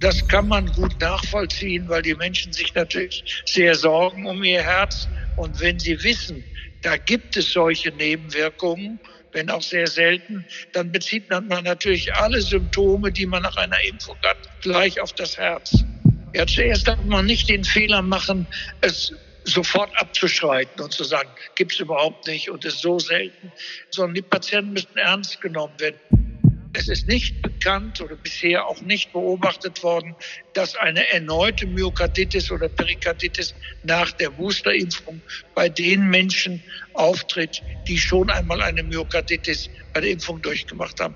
Das kann man gut nachvollziehen, weil die Menschen sich natürlich sehr sorgen um ihr Herz. Und wenn sie wissen, da gibt es solche Nebenwirkungen, wenn auch sehr selten, dann bezieht man natürlich alle Symptome, die man nach einer Impfung hat, gleich auf das Herz. Ja, zuerst darf man nicht den Fehler machen, es sofort abzuschreiten und zu sagen, gibt es überhaupt nicht und ist so selten, sondern die Patienten müssen ernst genommen werden. Es ist nicht bekannt oder bisher auch nicht beobachtet worden, dass eine erneute Myokarditis oder Perikarditis nach der Boosterimpfung bei den Menschen auftritt, die schon einmal eine Myokarditis bei der Impfung durchgemacht haben.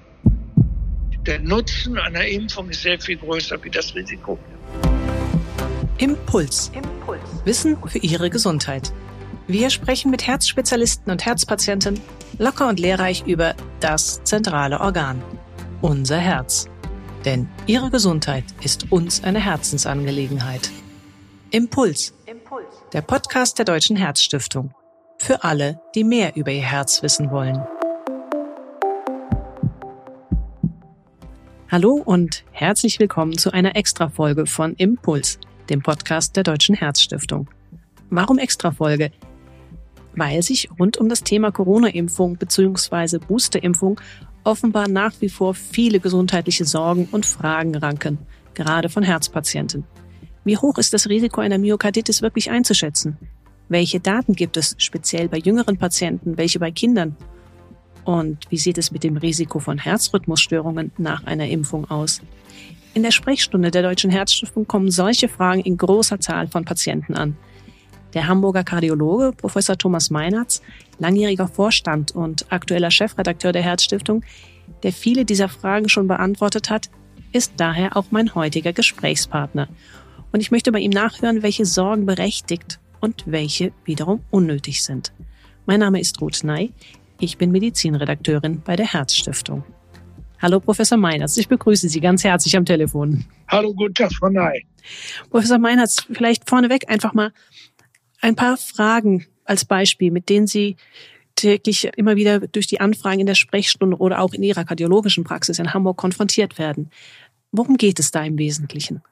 Der Nutzen einer Impfung ist sehr viel größer wie das Risiko. Impuls. Impuls. Wissen für Ihre Gesundheit. Wir sprechen mit Herzspezialisten und Herzpatienten locker und lehrreich über das zentrale Organ, unser Herz. Denn Ihre Gesundheit ist uns eine Herzensangelegenheit. Impuls. Impuls. Der Podcast der Deutschen Herzstiftung. Für alle, die mehr über ihr Herz wissen wollen. Hallo und herzlich willkommen zu einer Extrafolge von Impuls, dem Podcast der Deutschen Herzstiftung. Warum Extrafolge? Weil sich rund um das Thema Corona-Impfung bzw. Boosterimpfung offenbar nach wie vor viele gesundheitliche Sorgen und Fragen ranken, gerade von Herzpatienten. Wie hoch ist das Risiko einer Myokarditis wirklich einzuschätzen? Welche Daten gibt es speziell bei jüngeren Patienten, welche bei Kindern? Und wie sieht es mit dem Risiko von Herzrhythmusstörungen nach einer Impfung aus? In der Sprechstunde der Deutschen Herzstiftung kommen solche Fragen in großer Zahl von Patienten an. Der Hamburger Kardiologe Professor Thomas Meinertz, langjähriger Vorstand und aktueller Chefredakteur der Herzstiftung, der viele dieser Fragen schon beantwortet hat, ist daher auch mein heutiger Gesprächspartner. Und ich möchte bei ihm nachhören, welche Sorgen berechtigt und welche wiederum unnötig sind. Mein Name ist Ruth Ney. Ich bin Medizinredakteurin bei der Herzstiftung. Hallo, Professor Meinertz. Ich begrüße Sie ganz herzlich am Telefon. Hallo, guten Tag, Frau Ney. Professor Meinertz, vielleicht vorneweg einfach mal ein paar Fragen als Beispiel, mit denen Sie täglich immer wieder durch die Anfragen in der Sprechstunde oder auch in Ihrer kardiologischen Praxis in Hamburg konfrontiert werden. Worum geht es da im Wesentlichen?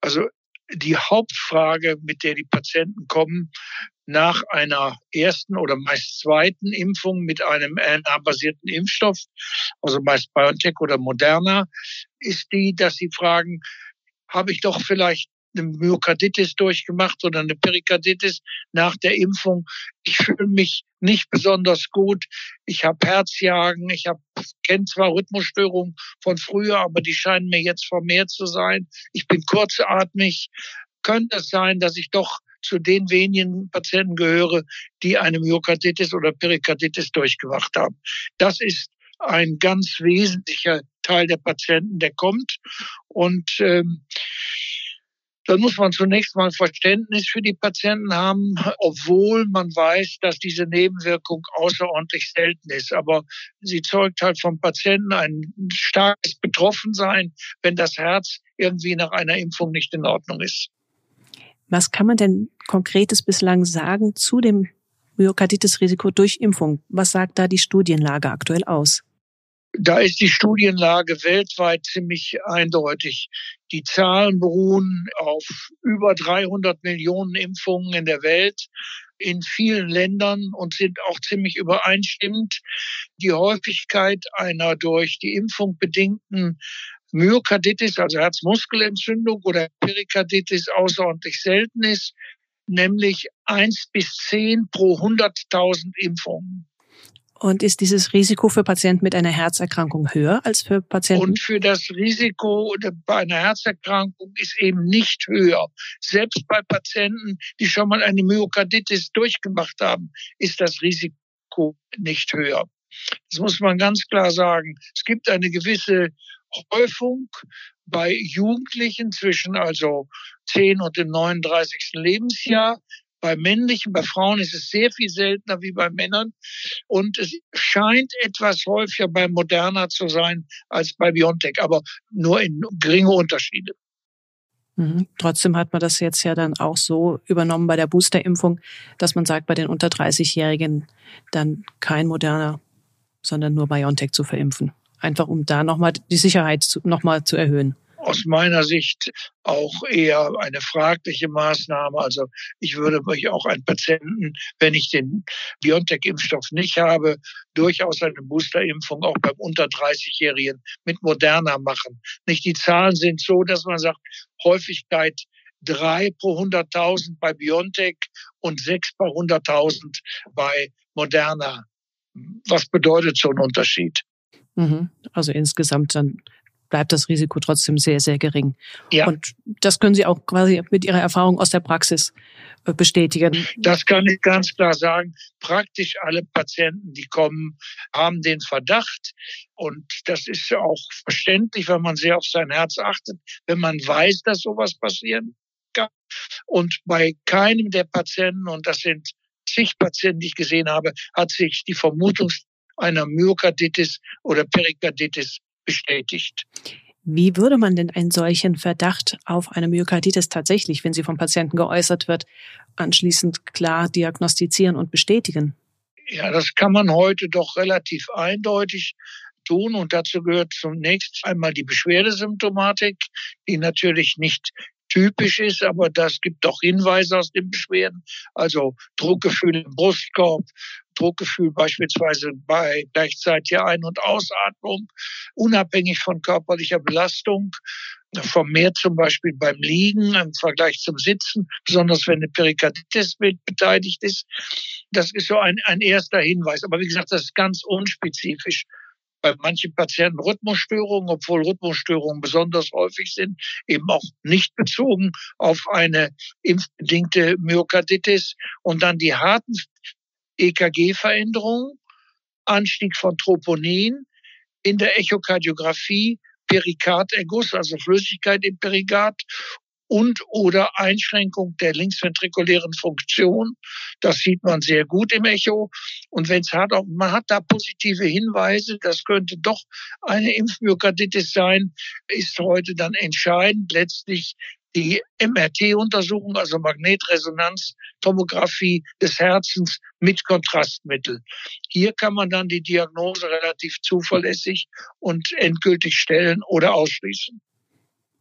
Also die Hauptfrage, mit der die Patienten kommen, nach einer ersten oder meist zweiten Impfung mit einem RNA-basierten Impfstoff, also meist BioNTech oder Moderna, ist die, dass sie fragen, habe ich doch vielleicht eine Myokarditis durchgemacht oder eine Perikarditis nach der Impfung. Ich fühle mich nicht besonders gut. Ich habe Herzjagen, ich habe kenne zwar Rhythmusstörungen von früher, aber die scheinen mir jetzt vermehrt zu sein. Ich bin kurzatmig. Könnte es sein, dass ich doch zu den wenigen Patienten gehöre, die eine Myokarditis oder Perikarditis durchgemacht haben. Das ist ein ganz wesentlicher Teil der Patienten, der kommt. Und ähm, dann muss man zunächst mal Verständnis für die Patienten haben, obwohl man weiß, dass diese Nebenwirkung außerordentlich selten ist. Aber sie zeugt halt vom Patienten ein starkes Betroffensein, wenn das Herz irgendwie nach einer Impfung nicht in Ordnung ist. Was kann man denn konkretes bislang sagen zu dem Myokarditis-Risiko durch Impfung? Was sagt da die Studienlage aktuell aus? Da ist die Studienlage weltweit ziemlich eindeutig. Die Zahlen beruhen auf über 300 Millionen Impfungen in der Welt in vielen Ländern und sind auch ziemlich übereinstimmend. Die Häufigkeit einer durch die Impfung bedingten Myokarditis, also Herzmuskelentzündung oder Perikarditis außerordentlich selten ist, nämlich eins bis zehn pro 100.000 Impfungen. Und ist dieses Risiko für Patienten mit einer Herzerkrankung höher als für Patienten? Und für das Risiko bei einer Herzerkrankung ist eben nicht höher. Selbst bei Patienten, die schon mal eine Myokarditis durchgemacht haben, ist das Risiko nicht höher. Das muss man ganz klar sagen. Es gibt eine gewisse Häufung bei Jugendlichen zwischen also 10 und dem 39. Lebensjahr. Bei männlichen, bei Frauen ist es sehr viel seltener wie bei Männern. Und es scheint etwas häufiger bei Moderna zu sein als bei BioNTech, aber nur in geringe Unterschiede. Mhm. Trotzdem hat man das jetzt ja dann auch so übernommen bei der Boosterimpfung, dass man sagt, bei den unter 30-Jährigen dann kein Moderna, sondern nur BioNTech zu verimpfen. Einfach um da nochmal die Sicherheit nochmal zu erhöhen. Aus meiner Sicht auch eher eine fragliche Maßnahme. Also ich würde mich auch einen Patienten, wenn ich den BioNTech-Impfstoff nicht habe, durchaus eine Boosterimpfung auch beim unter 30-Jährigen mit Moderna machen. Nicht die Zahlen sind so, dass man sagt, Häufigkeit drei pro 100.000 bei BioNTech und sechs pro 100.000 bei Moderna. Was bedeutet so ein Unterschied? Mhm. Also insgesamt dann bleibt das Risiko trotzdem sehr, sehr gering. Ja. Und das können Sie auch quasi mit Ihrer Erfahrung aus der Praxis äh, bestätigen. Das kann ich ganz klar sagen. Praktisch alle Patienten, die kommen, haben den Verdacht. Und das ist ja auch verständlich, wenn man sehr auf sein Herz achtet, wenn man weiß, dass sowas passieren kann. Und bei keinem der Patienten, und das sind zig Patienten, die ich gesehen habe, hat sich die Vermutung einer Myokarditis oder Perikarditis bestätigt. Wie würde man denn einen solchen Verdacht auf eine Myokarditis tatsächlich, wenn sie vom Patienten geäußert wird, anschließend klar diagnostizieren und bestätigen? Ja, das kann man heute doch relativ eindeutig tun und dazu gehört zunächst einmal die Beschwerdesymptomatik, die natürlich nicht typisch ist, aber das gibt doch Hinweise aus den Beschwerden, also Druckgefühl im Brustkorb, Druckgefühl beispielsweise bei gleichzeitiger Ein- und Ausatmung, unabhängig von körperlicher Belastung, vermehrt zum Beispiel beim Liegen im Vergleich zum Sitzen, besonders wenn eine Perikarditis mit beteiligt ist. Das ist so ein, ein erster Hinweis. Aber wie gesagt, das ist ganz unspezifisch bei manchen Patienten Rhythmusstörungen, obwohl Rhythmusstörungen besonders häufig sind, eben auch nicht bezogen auf eine impfbedingte Myokarditis. Und dann die harten EKG-Veränderungen, Anstieg von Troponin in der Echokardiographie, Perikarderguss, also Flüssigkeit im Perikat und oder Einschränkung der linksventrikulären Funktion. Das sieht man sehr gut im Echo. Und wenn es hat, man hat da positive Hinweise, das könnte doch eine Impfmyokarditis sein, ist heute dann entscheidend letztlich die MRT-Untersuchung, also Magnetresonanztomographie des Herzens mit Kontrastmittel. Hier kann man dann die Diagnose relativ zuverlässig und endgültig stellen oder ausschließen.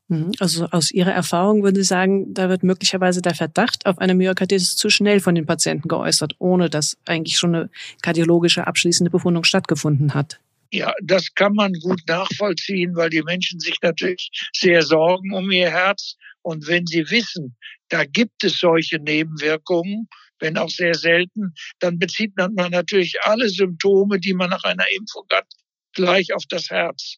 Mhm. Also aus Ihrer Erfahrung würden Sie sagen, da wird möglicherweise der Verdacht auf eine Myokarditis zu schnell von den Patienten geäußert, ohne dass eigentlich schon eine kardiologische abschließende Befundung stattgefunden hat. Ja, das kann man gut nachvollziehen, weil die Menschen sich natürlich sehr sorgen um ihr Herz. Und wenn sie wissen, da gibt es solche Nebenwirkungen, wenn auch sehr selten, dann bezieht man natürlich alle Symptome, die man nach einer Impfung hat, gleich auf das Herz.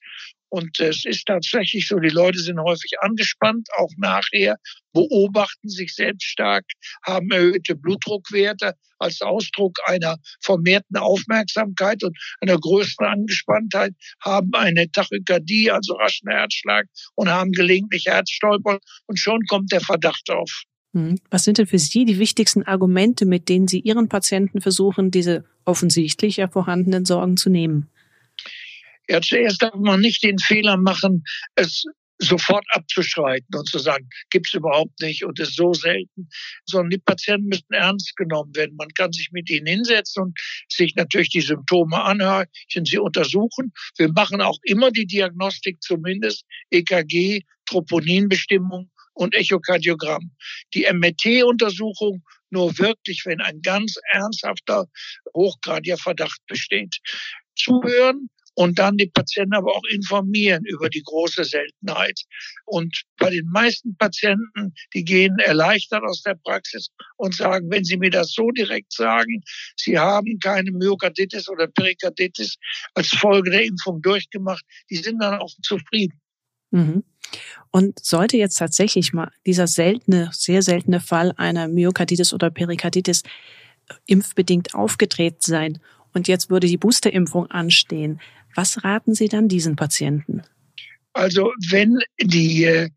Und es ist tatsächlich so, die Leute sind häufig angespannt, auch nachher, beobachten sich selbst stark, haben erhöhte Blutdruckwerte als Ausdruck einer vermehrten Aufmerksamkeit und einer größeren Angespanntheit, haben eine Tachykardie, also raschen Herzschlag und haben gelegentlich Herzstolpern und schon kommt der Verdacht auf. Hm. Was sind denn für Sie die wichtigsten Argumente, mit denen Sie Ihren Patienten versuchen, diese offensichtlich ja vorhandenen Sorgen zu nehmen? Ja, zuerst darf man nicht den Fehler machen, es sofort abzuschreiten und zu sagen, gibt's überhaupt nicht und ist so selten, sondern die Patienten müssen ernst genommen werden. Man kann sich mit ihnen hinsetzen und sich natürlich die Symptome anhören, sie untersuchen. Wir machen auch immer die Diagnostik, zumindest EKG, Troponinbestimmung und Echokardiogramm. Die MRT-Untersuchung nur wirklich, wenn ein ganz ernsthafter, hochgradiger Verdacht besteht. Zuhören, und dann die Patienten aber auch informieren über die große Seltenheit. Und bei den meisten Patienten, die gehen erleichtert aus der Praxis und sagen, wenn Sie mir das so direkt sagen, Sie haben keine Myokarditis oder Perikarditis als Folge der Impfung durchgemacht, die sind dann auch zufrieden. Mhm. Und sollte jetzt tatsächlich mal dieser seltene, sehr seltene Fall einer Myokarditis oder Perikarditis äh, impfbedingt aufgetreten sein und jetzt würde die Boosterimpfung anstehen, was raten Sie dann diesen Patienten? Also wenn die äh,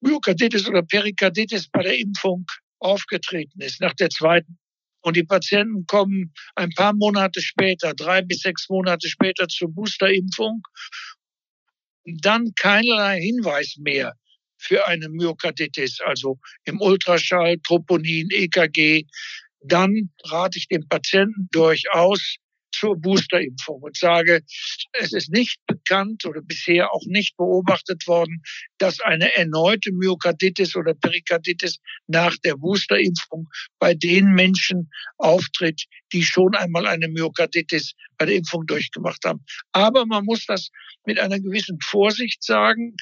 Myokarditis oder Perikarditis bei der Impfung aufgetreten ist, nach der zweiten, und die Patienten kommen ein paar Monate später, drei bis sechs Monate später zur Boosterimpfung, dann keinerlei Hinweis mehr für eine Myokarditis, also im Ultraschall, Troponin, EKG, dann rate ich dem Patienten durchaus, zur Boosterimpfung und sage, es ist nicht bekannt oder bisher auch nicht beobachtet worden, dass eine erneute Myokarditis oder Perikarditis nach der Boosterimpfung bei den Menschen auftritt, die schon einmal eine Myokarditis bei der Impfung durchgemacht haben. Aber man muss das mit einer gewissen Vorsicht sagen.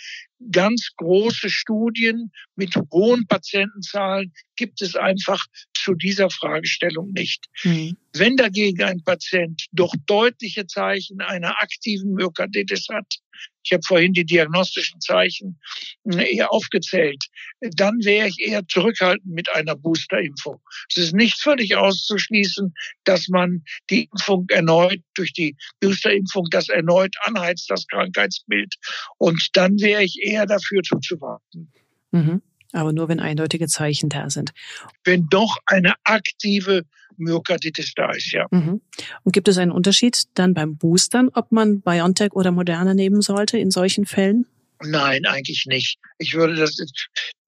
Ganz große Studien mit hohen Patientenzahlen gibt es einfach zu dieser Fragestellung nicht. Mhm. Wenn dagegen ein Patient doch deutliche Zeichen einer aktiven Myokarditis hat, ich habe vorhin die diagnostischen Zeichen äh, eher aufgezählt, dann wäre ich eher zurückhaltend mit einer Boosterimpfung. Es ist nicht völlig auszuschließen, dass man die Impfung erneut durch die Boosterimpfung das erneut anheizt, das Krankheitsbild. Und dann wäre ich eher dafür zuzuwarten. Mhm. Aber nur, wenn eindeutige Zeichen da sind. Wenn doch eine aktive Myokarditis da ist, ja. Mhm. Und gibt es einen Unterschied dann beim Boostern, ob man BioNTech oder Moderna nehmen sollte in solchen Fällen? Nein, eigentlich nicht. Ich würde das,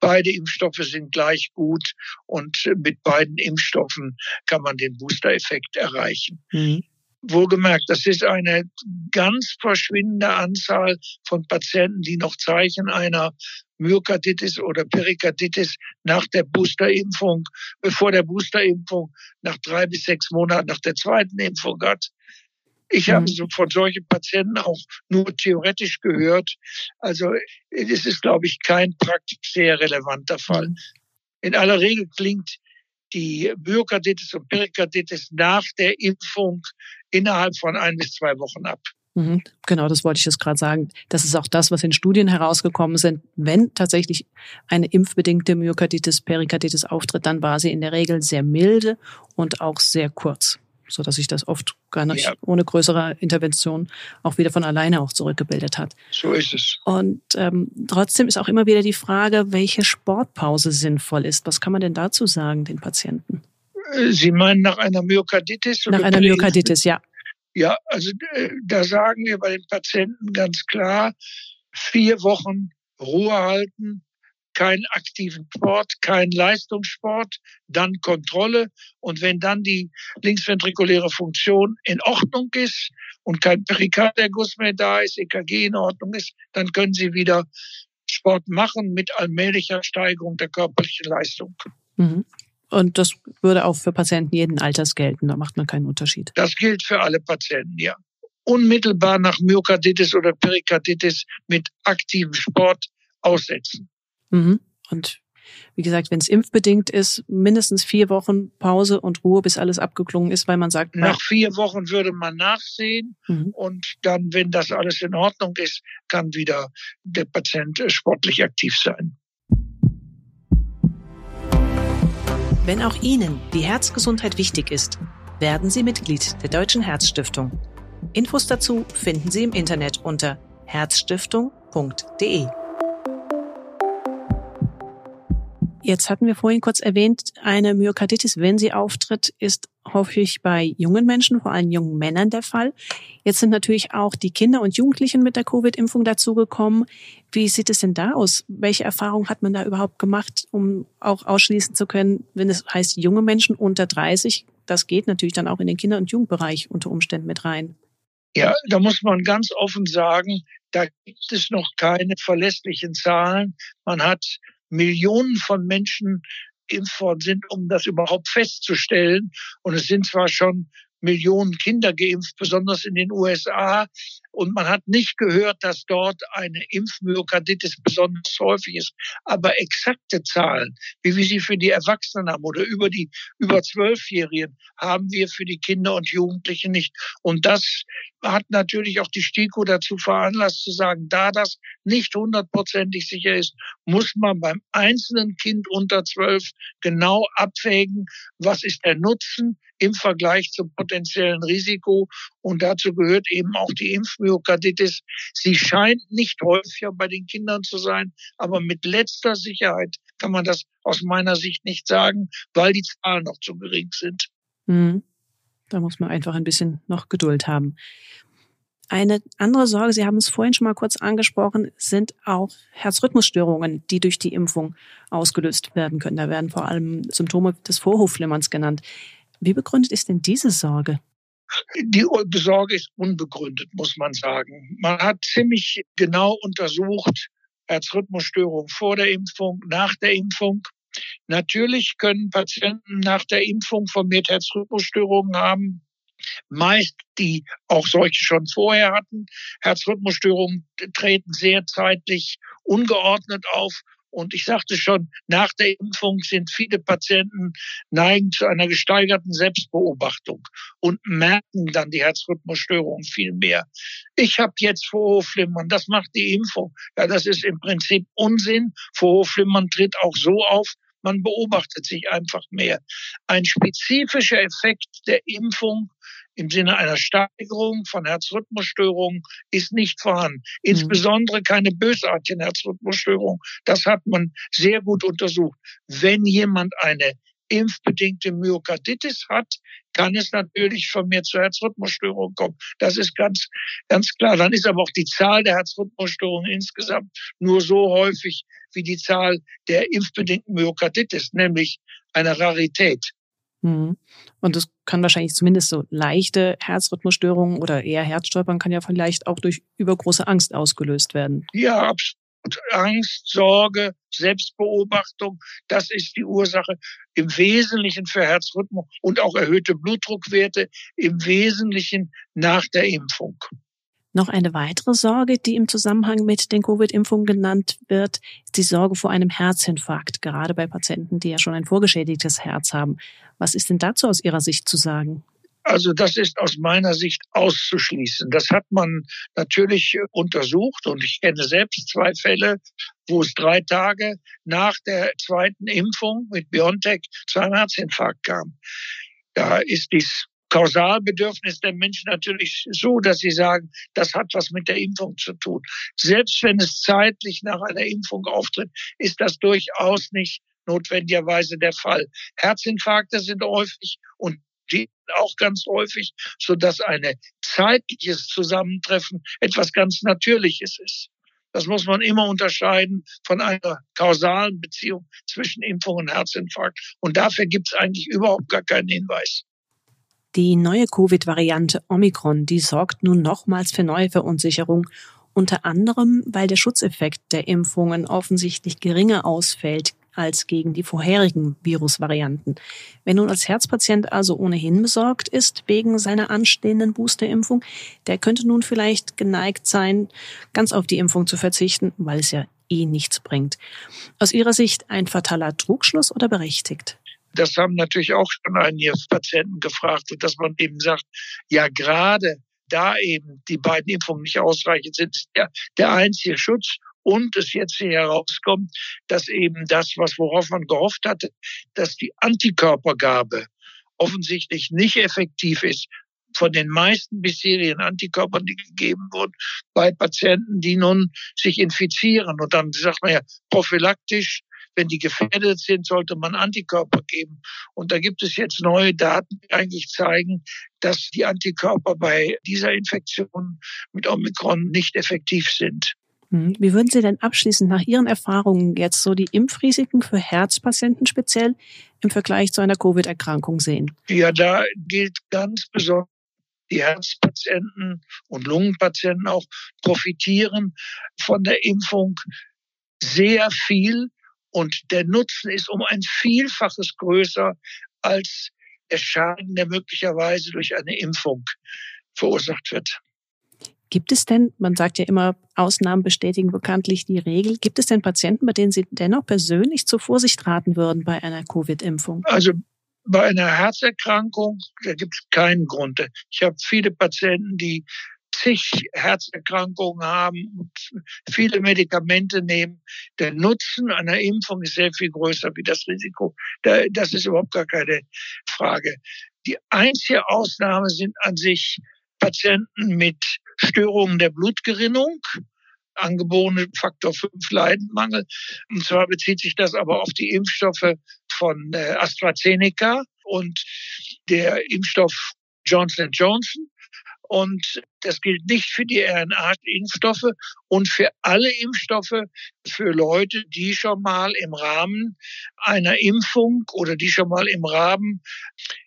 beide Impfstoffe sind gleich gut und mit beiden Impfstoffen kann man den Booster-Effekt erreichen. Mhm. Wohlgemerkt, das ist eine ganz verschwindende Anzahl von Patienten, die noch Zeichen einer Myokarditis oder Perikarditis nach der Boosterimpfung, bevor der Boosterimpfung nach drei bis sechs Monaten nach der zweiten Impfung hat. Ich mhm. habe so von solchen Patienten auch nur theoretisch gehört. Also es ist, glaube ich, kein praktisch sehr relevanter Fall. Mhm. In aller Regel klingt die Myokarditis und Perikarditis nach der Impfung innerhalb von ein bis zwei Wochen ab. Mhm, genau, das wollte ich jetzt gerade sagen. Das ist auch das, was in Studien herausgekommen sind. Wenn tatsächlich eine impfbedingte Myokarditis, Perikarditis auftritt, dann war sie in der Regel sehr milde und auch sehr kurz, so dass sich das oft gar nicht ja. ohne größere Intervention auch wieder von alleine auch zurückgebildet hat. So ist es. Und ähm, trotzdem ist auch immer wieder die Frage, welche Sportpause sinnvoll ist. Was kann man denn dazu sagen den Patienten? Sie meinen nach einer Myokarditis? Nach einer Myokarditis, ja. Ja, also äh, da sagen wir bei den Patienten ganz klar, vier Wochen Ruhe halten, keinen aktiven Sport, keinen Leistungssport, dann Kontrolle. Und wenn dann die linksventrikuläre Funktion in Ordnung ist und kein Perikarderguss mehr da ist, EKG in Ordnung ist, dann können Sie wieder Sport machen mit allmählicher Steigerung der körperlichen Leistung. Mhm. Und das würde auch für Patienten jeden Alters gelten. Da macht man keinen Unterschied. Das gilt für alle Patienten, ja. Unmittelbar nach Myokarditis oder Perikarditis mit aktivem Sport aussetzen. Mhm. Und wie gesagt, wenn es impfbedingt ist, mindestens vier Wochen Pause und Ruhe, bis alles abgeklungen ist, weil man sagt. Nach vier Wochen würde man nachsehen mhm. und dann, wenn das alles in Ordnung ist, kann wieder der Patient sportlich aktiv sein. Wenn auch Ihnen die Herzgesundheit wichtig ist, werden Sie Mitglied der Deutschen Herzstiftung. Infos dazu finden Sie im Internet unter herzstiftung.de. Jetzt hatten wir vorhin kurz erwähnt, eine Myokarditis, wenn sie auftritt, ist häufig bei jungen Menschen, vor allem jungen Männern der Fall. Jetzt sind natürlich auch die Kinder und Jugendlichen mit der Covid-Impfung dazugekommen. Wie sieht es denn da aus? Welche Erfahrungen hat man da überhaupt gemacht, um auch ausschließen zu können, wenn es heißt junge Menschen unter 30, das geht natürlich dann auch in den Kinder- und Jugendbereich unter Umständen mit rein. Ja, da muss man ganz offen sagen, da gibt es noch keine verlässlichen Zahlen. Man hat Millionen von Menschen impft worden sind, um das überhaupt festzustellen. Und es sind zwar schon Millionen Kinder geimpft, besonders in den USA. Und man hat nicht gehört, dass dort eine Impfmyokarditis besonders häufig ist. Aber exakte Zahlen, wie wir sie für die Erwachsenen haben oder über die über Zwölfjährigen, haben wir für die Kinder und Jugendlichen nicht. Und das hat natürlich auch die STIKO dazu veranlasst zu sagen, da das nicht hundertprozentig sicher ist, muss man beim einzelnen Kind unter zwölf genau abwägen, was ist der Nutzen, im Vergleich zum potenziellen Risiko. Und dazu gehört eben auch die Impfmyokarditis. Sie scheint nicht häufiger bei den Kindern zu sein, aber mit letzter Sicherheit kann man das aus meiner Sicht nicht sagen, weil die Zahlen noch zu gering sind. Mhm. Da muss man einfach ein bisschen noch Geduld haben. Eine andere Sorge, Sie haben es vorhin schon mal kurz angesprochen, sind auch Herzrhythmusstörungen, die durch die Impfung ausgelöst werden können. Da werden vor allem Symptome des Vorhofflimmerns genannt. Wie begründet ist denn diese Sorge? Die Besorge ist unbegründet, muss man sagen. Man hat ziemlich genau untersucht, Herzrhythmusstörungen vor der Impfung, nach der Impfung. Natürlich können Patienten nach der Impfung vermehrt Herzrhythmusstörungen haben. Meist die auch solche schon vorher hatten. Herzrhythmusstörungen treten sehr zeitlich ungeordnet auf und ich sagte schon, nach der Impfung sind viele Patienten neigen zu einer gesteigerten Selbstbeobachtung und merken dann die Herzrhythmusstörungen viel mehr. Ich habe jetzt Vorhofflimmern, das macht die Impfung. Ja, das ist im Prinzip Unsinn. Vorhofflimmern tritt auch so auf, man beobachtet sich einfach mehr. Ein spezifischer Effekt der Impfung im Sinne einer Steigerung von Herzrhythmusstörungen ist nicht vorhanden. Mhm. Insbesondere keine bösartigen Herzrhythmusstörungen. Das hat man sehr gut untersucht. Wenn jemand eine impfbedingte Myokarditis hat, kann es natürlich vermehrt zu Herzrhythmusstörungen kommen. Das ist ganz, ganz klar. Dann ist aber auch die Zahl der Herzrhythmusstörungen insgesamt nur so häufig wie die Zahl der impfbedingten Myokarditis, nämlich eine Rarität. Mhm. Und es kann wahrscheinlich zumindest so leichte Herzrhythmusstörungen oder eher Herzstolpern kann ja vielleicht auch durch übergroße Angst ausgelöst werden. Ja, absolut. Angst, Sorge, Selbstbeobachtung, das ist die Ursache im Wesentlichen für Herzrhythmus und auch erhöhte Blutdruckwerte im Wesentlichen nach der Impfung. Noch eine weitere Sorge, die im Zusammenhang mit den Covid-Impfungen genannt wird, ist die Sorge vor einem Herzinfarkt, gerade bei Patienten, die ja schon ein vorgeschädigtes Herz haben. Was ist denn dazu aus Ihrer Sicht zu sagen? Also das ist aus meiner Sicht auszuschließen. Das hat man natürlich untersucht und ich kenne selbst zwei Fälle, wo es drei Tage nach der zweiten Impfung mit BioNTech zu einem Herzinfarkt kam. Da ist dies Kausalbedürfnis der Menschen natürlich so, dass sie sagen, das hat was mit der Impfung zu tun. Selbst wenn es zeitlich nach einer Impfung auftritt, ist das durchaus nicht notwendigerweise der Fall. Herzinfarkte sind häufig und die auch ganz häufig, so dass eine zeitliches Zusammentreffen etwas ganz Natürliches ist. Das muss man immer unterscheiden von einer kausalen Beziehung zwischen Impfung und Herzinfarkt. Und dafür gibt es eigentlich überhaupt gar keinen Hinweis. Die neue Covid-Variante Omikron, die sorgt nun nochmals für neue Verunsicherung, unter anderem, weil der Schutzeffekt der Impfungen offensichtlich geringer ausfällt als gegen die vorherigen Virusvarianten. Wer nun als Herzpatient also ohnehin besorgt ist wegen seiner anstehenden Boosterimpfung, der könnte nun vielleicht geneigt sein, ganz auf die Impfung zu verzichten, weil es ja eh nichts bringt. Aus Ihrer Sicht ein fataler Trugschluss oder berechtigt? Das haben natürlich auch schon einige Patienten gefragt, dass man eben sagt, ja, gerade da eben die beiden Impfungen nicht ausreichend sind, ist der, der einzige Schutz und es jetzt hier herauskommt, dass eben das, was worauf man gehofft hatte, dass die Antikörpergabe offensichtlich nicht effektiv ist von den meisten bisherigen Antikörpern, die gegeben wurden, bei Patienten, die nun sich infizieren. Und dann sagt man ja prophylaktisch wenn die gefährdet sind, sollte man Antikörper geben. Und da gibt es jetzt neue Daten, die eigentlich zeigen, dass die Antikörper bei dieser Infektion mit Omikron nicht effektiv sind. Hm. Wie würden Sie denn abschließend nach Ihren Erfahrungen jetzt so die Impfrisiken für Herzpatienten speziell im Vergleich zu einer Covid-Erkrankung sehen? Ja, da gilt ganz besonders die Herzpatienten und Lungenpatienten auch profitieren von der Impfung sehr viel. Und der Nutzen ist um ein Vielfaches größer als der Schaden, der möglicherweise durch eine Impfung verursacht wird. Gibt es denn, man sagt ja immer, Ausnahmen bestätigen bekanntlich die Regel, gibt es denn Patienten, bei denen Sie dennoch persönlich zur Vorsicht raten würden bei einer Covid-Impfung? Also bei einer Herzerkrankung, da gibt es keinen Grund. Ich habe viele Patienten, die zig Herzerkrankungen haben und viele Medikamente nehmen. Der Nutzen einer Impfung ist sehr viel größer wie das Risiko. Das ist überhaupt gar keine Frage. Die einzige Ausnahme sind an sich Patienten mit Störungen der Blutgerinnung, angeborene Faktor 5 Leidenmangel. Und zwar bezieht sich das aber auf die Impfstoffe von äh, AstraZeneca und der Impfstoff Johnson Johnson. Und das gilt nicht für die RNA-Impfstoffe und für alle Impfstoffe für Leute, die schon mal im Rahmen einer Impfung oder die schon mal im Rahmen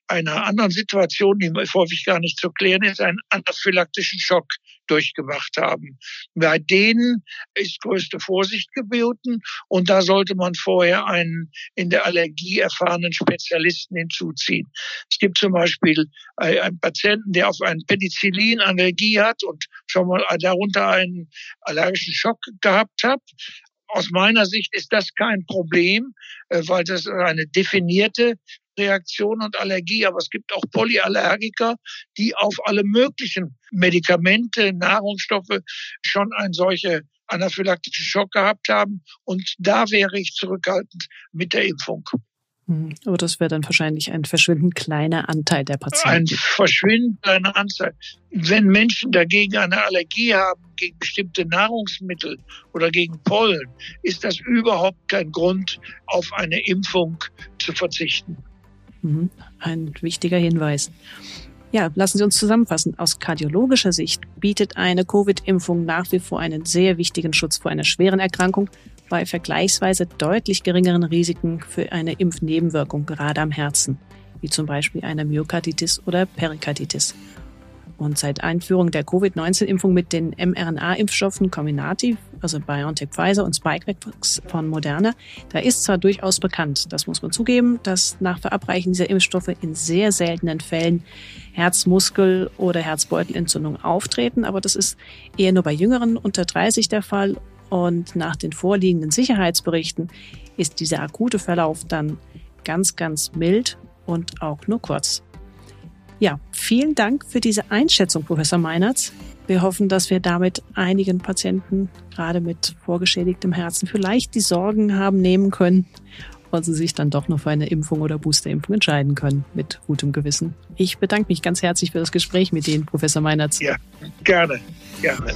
einer anderen Situation, die häufig gar nicht zu klären ist, einen anaphylaktischen Schock durchgemacht haben. Bei denen ist größte Vorsicht geboten und da sollte man vorher einen in der Allergie erfahrenen Spezialisten hinzuziehen. Es gibt zum Beispiel einen Patienten, der auf einen Penicillin Allergie hat und schon mal darunter einen allergischen Schock gehabt hat. Aus meiner Sicht ist das kein Problem, äh, weil das eine definierte Reaktion und Allergie, aber es gibt auch Polyallergiker, die auf alle möglichen Medikamente, Nahrungsstoffe schon einen solche anaphylaktischen Schock gehabt haben. Und da wäre ich zurückhaltend mit der Impfung. Hm, aber das wäre dann wahrscheinlich ein verschwindend kleiner Anteil der Patienten. Ein verschwindend kleiner Anteil. Wenn Menschen dagegen eine Allergie haben, gegen bestimmte Nahrungsmittel oder gegen Pollen, ist das überhaupt kein Grund, auf eine Impfung zu verzichten. Mhm, ein wichtiger Hinweis. Ja, lassen Sie uns zusammenfassen. Aus kardiologischer Sicht bietet eine Covid-Impfung nach wie vor einen sehr wichtigen Schutz vor einer schweren Erkrankung bei vergleichsweise deutlich geringeren Risiken für eine Impfnebenwirkung, gerade am Herzen, wie zum Beispiel einer Myokarditis oder Perikarditis. Und seit Einführung der Covid-19-Impfung mit den mRNA-Impfstoffen Comirnaty, also BioNTech Pfizer und Spikevax von Moderna, da ist zwar durchaus bekannt, das muss man zugeben, dass nach Verabreichen dieser Impfstoffe in sehr seltenen Fällen Herzmuskel- oder Herzbeutelentzündungen auftreten, aber das ist eher nur bei Jüngeren unter 30 der Fall und nach den vorliegenden Sicherheitsberichten ist dieser akute Verlauf dann ganz, ganz mild und auch nur kurz. Ja, vielen Dank für diese Einschätzung, Professor Meinertz. Wir hoffen, dass wir damit einigen Patienten, gerade mit vorgeschädigtem Herzen, vielleicht die Sorgen haben nehmen können und sie sich dann doch noch für eine Impfung oder Boosterimpfung entscheiden können, mit gutem Gewissen. Ich bedanke mich ganz herzlich für das Gespräch mit Ihnen, Professor Meinertz. Ja, gerne, gerne.